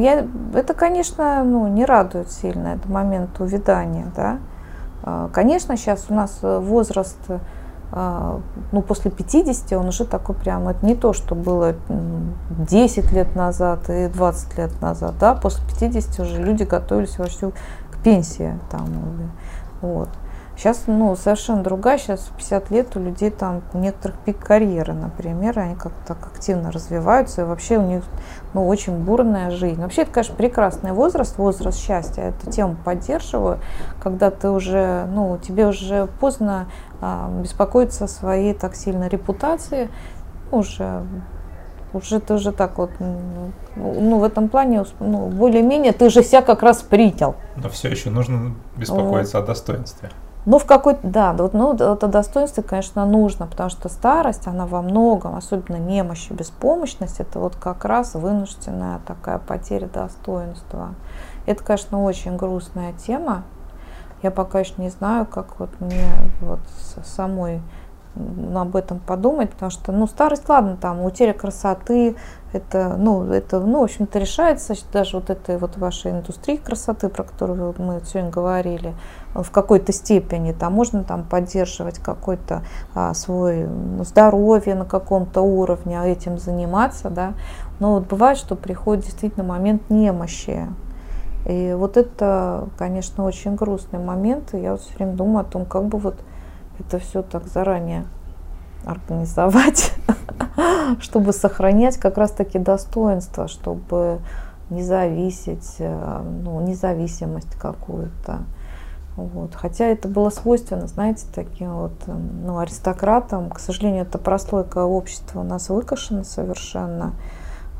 Я, это, конечно, ну, не радует сильно, это момент увядания, да. А, конечно, сейчас у нас э, возраст, а, ну, после 50, он уже такой прям, это не то, что было 10 лет назад и 20 лет назад, да, после 50 уже люди готовились вообще к пенсии, там, вот. Сейчас, ну, совершенно другая. Сейчас в 50 лет у людей там у некоторых пик карьеры, например, они как-то так активно развиваются, и вообще у них, ну, очень бурная жизнь. Вообще, это, конечно, прекрасный возраст, возраст счастья. Эту тему поддерживаю, когда ты уже, ну, тебе уже поздно а, беспокоиться о своей так сильно репутации, уже уже ты уже так вот, ну, в этом плане, ну, более-менее ты же себя как раз принял. Но все еще нужно беспокоиться вот. о достоинстве. Ну, в какой-то, да, вот, ну, это достоинство, конечно, нужно, потому что старость, она во многом, особенно немощь и беспомощность, это вот как раз вынужденная такая потеря достоинства. Это, конечно, очень грустная тема. Я пока еще не знаю, как вот мне вот самой об этом подумать, потому что, ну, старость, ладно, там, утеря красоты, это, ну, это, ну, в общем-то, решается даже вот этой вот вашей индустрии красоты, про которую мы сегодня говорили, в какой-то степени, там можно там поддерживать какой-то а, свой ну, здоровье на каком-то уровне, а этим заниматься, да, но вот бывает, что приходит действительно момент немощи, и вот это, конечно, очень грустный момент, и я вот все время думаю о том, как бы вот это все так заранее организовать, чтобы сохранять как раз-таки достоинство, чтобы не зависеть, э, ну, независимость какую-то. Вот. Хотя это было свойственно, знаете, таким вот ну, аристократам. К сожалению, эта прослойка общества у нас выкашена совершенно.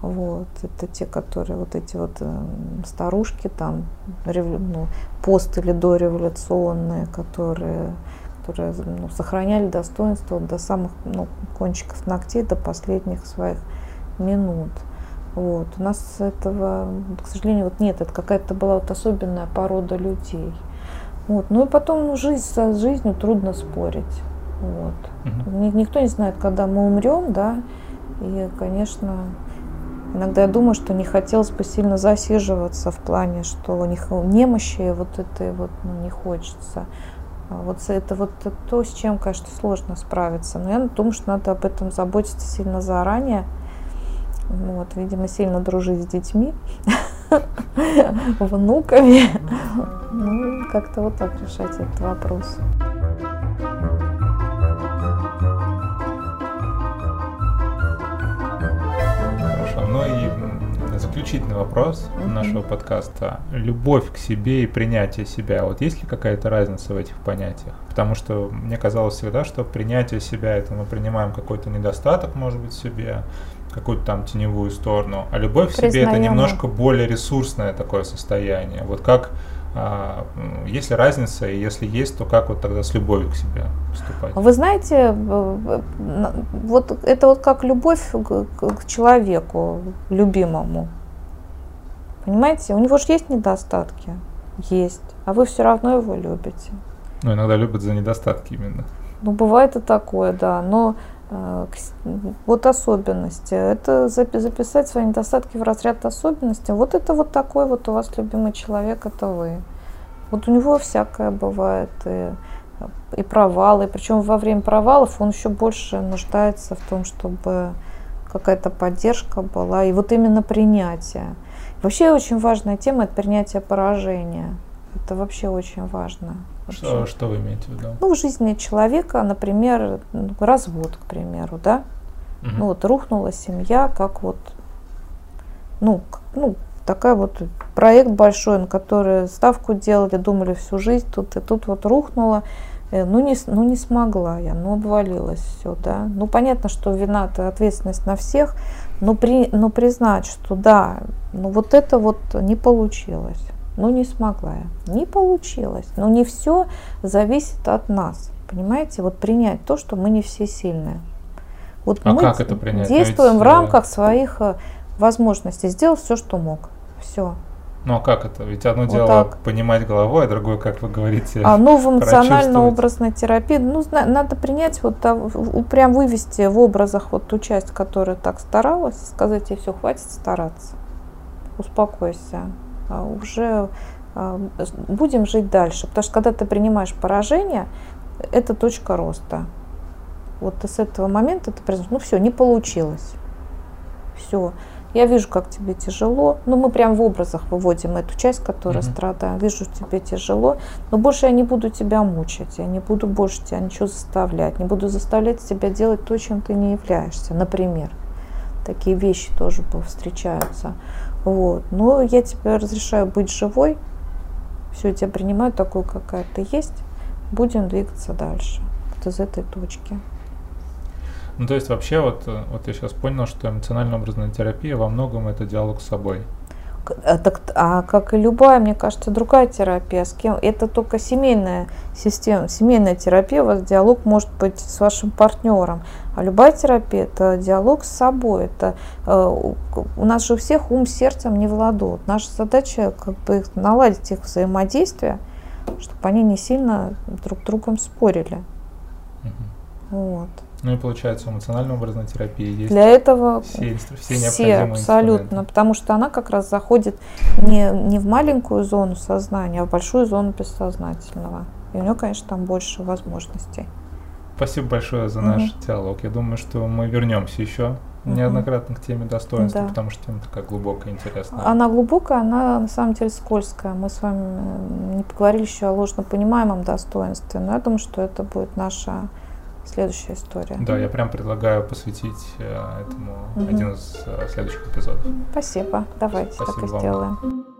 Вот. Это те, которые вот эти вот э, старушки там, револю, ну, пост или дореволюционные, которые, которые ну, сохраняли достоинство до самых ну, кончиков ногтей, до последних своих минут. Вот. У нас этого, к сожалению, вот нет. Это какая-то была вот особенная порода людей. Вот. Ну и потом ну, жизнь с жизнью трудно спорить. Вот. Угу. Никто не знает, когда мы умрем, да. И, конечно, иногда я думаю, что не хотелось бы сильно засиживаться в плане, что у них немощи вот этой вот ну, не хочется. А вот это вот то, с чем, конечно, сложно справиться. Но я думаю, что надо об этом заботиться сильно заранее. Вот, видимо, сильно дружить с детьми, внуками. Ну, как-то вот так решать этот вопрос. Заключительный вопрос mm-hmm. нашего подкаста. Любовь к себе и принятие себя. Вот есть ли какая-то разница в этих понятиях? Потому что мне казалось всегда, что принятие себя это мы принимаем какой-то недостаток, может быть, в себе, какую-то там теневую сторону, а любовь к себе это немножко более ресурсное такое состояние. Вот как а, есть ли разница, и если есть, то как вот тогда с любовью к себе поступать? Вы знаете, вот это вот как любовь к человеку, любимому. Понимаете, у него же есть недостатки. Есть. А вы все равно его любите. Ну, иногда любят за недостатки именно. Ну, бывает и такое, да. Но Э, вот особенности. Это записать свои недостатки в разряд особенностей. Вот это вот такой вот у вас любимый человек, это вы. Вот у него всякое бывает, и, и провалы. Причем во время провалов он еще больше нуждается в том, чтобы какая-то поддержка была. И вот именно принятие. Вообще очень важная тема – это принятие поражения. Это вообще очень важно. Что, что вы имеете в виду? Ну, в жизни человека, например, ну, развод, к примеру, да? Угу. Ну, вот рухнула семья, как вот, ну, ну, такая вот проект большой, на который ставку делали, думали всю жизнь, тут и тут вот рухнула. Э, ну не, ну, не смогла я, ну, обвалилось все, да. Ну, понятно, что вина-то ответственность на всех, но, при, но признать, что да, ну, вот это вот не получилось. Ну, не смогла я. Не получилось. Но не все зависит от нас. Понимаете? Вот принять то, что мы не все сильные. Вот а мы как это принять? действуем Ведь, в рамках своих э, возможностей. Сделал все, что мог. Все. Ну а как это? Ведь одно вот дело так. понимать головой, а другое, как вы говорите, А ну в эмоционально-образной терапии, ну надо принять вот прям вывести в образах вот ту часть, которая так старалась, сказать ей все, хватит стараться, успокойся, а, уже а, будем жить дальше. Потому что когда ты принимаешь поражение, это точка роста. Вот с этого момента ты произносишь, ну все, не получилось. Все. Я вижу, как тебе тяжело. Ну, мы прям в образах выводим эту часть, которая mm-hmm. страдает. Вижу, тебе тяжело. Но больше я не буду тебя мучить. Я не буду больше тебя ничего заставлять. Не буду заставлять тебя делать то, чем ты не являешься. Например. Такие вещи тоже встречаются. Вот. Но я тебе разрешаю быть живой. Все, я тебя принимаю такой, какая ты есть. Будем двигаться дальше. Вот из этой точки. Ну, то есть вообще вот, вот я сейчас понял, что эмоционально-образная терапия во многом это диалог с собой. А, так, а как и любая, мне кажется, другая терапия, с кем это только семейная система, семейная терапия, у вас диалог может быть с вашим партнером. А любая терапия это диалог с собой. Это э, у нас же у всех ум сердцем не в ладу. Наша задача как бы наладить их взаимодействие, чтобы они не сильно друг с другом спорили. Угу. Вот. Ну и получается, эмоциональная образная терапия есть. Для этого все, все, все абсолютно, потому что она как раз заходит не, не в маленькую зону сознания, а в большую зону бессознательного. И у нее, конечно, там больше возможностей. Спасибо большое за наш угу. диалог. Я думаю, что мы вернемся еще неоднократно к теме достоинства, да. потому что тема такая глубокая, интересная. Она глубокая, она на самом деле скользкая. Мы с вами не поговорили еще о ложно понимаемом достоинстве, но я думаю, что это будет наша следующая история. Да, я прям предлагаю посвятить э, этому Мгм. один из э, следующих эпизодов. Спасибо. Давайте Спасибо так и вам. сделаем.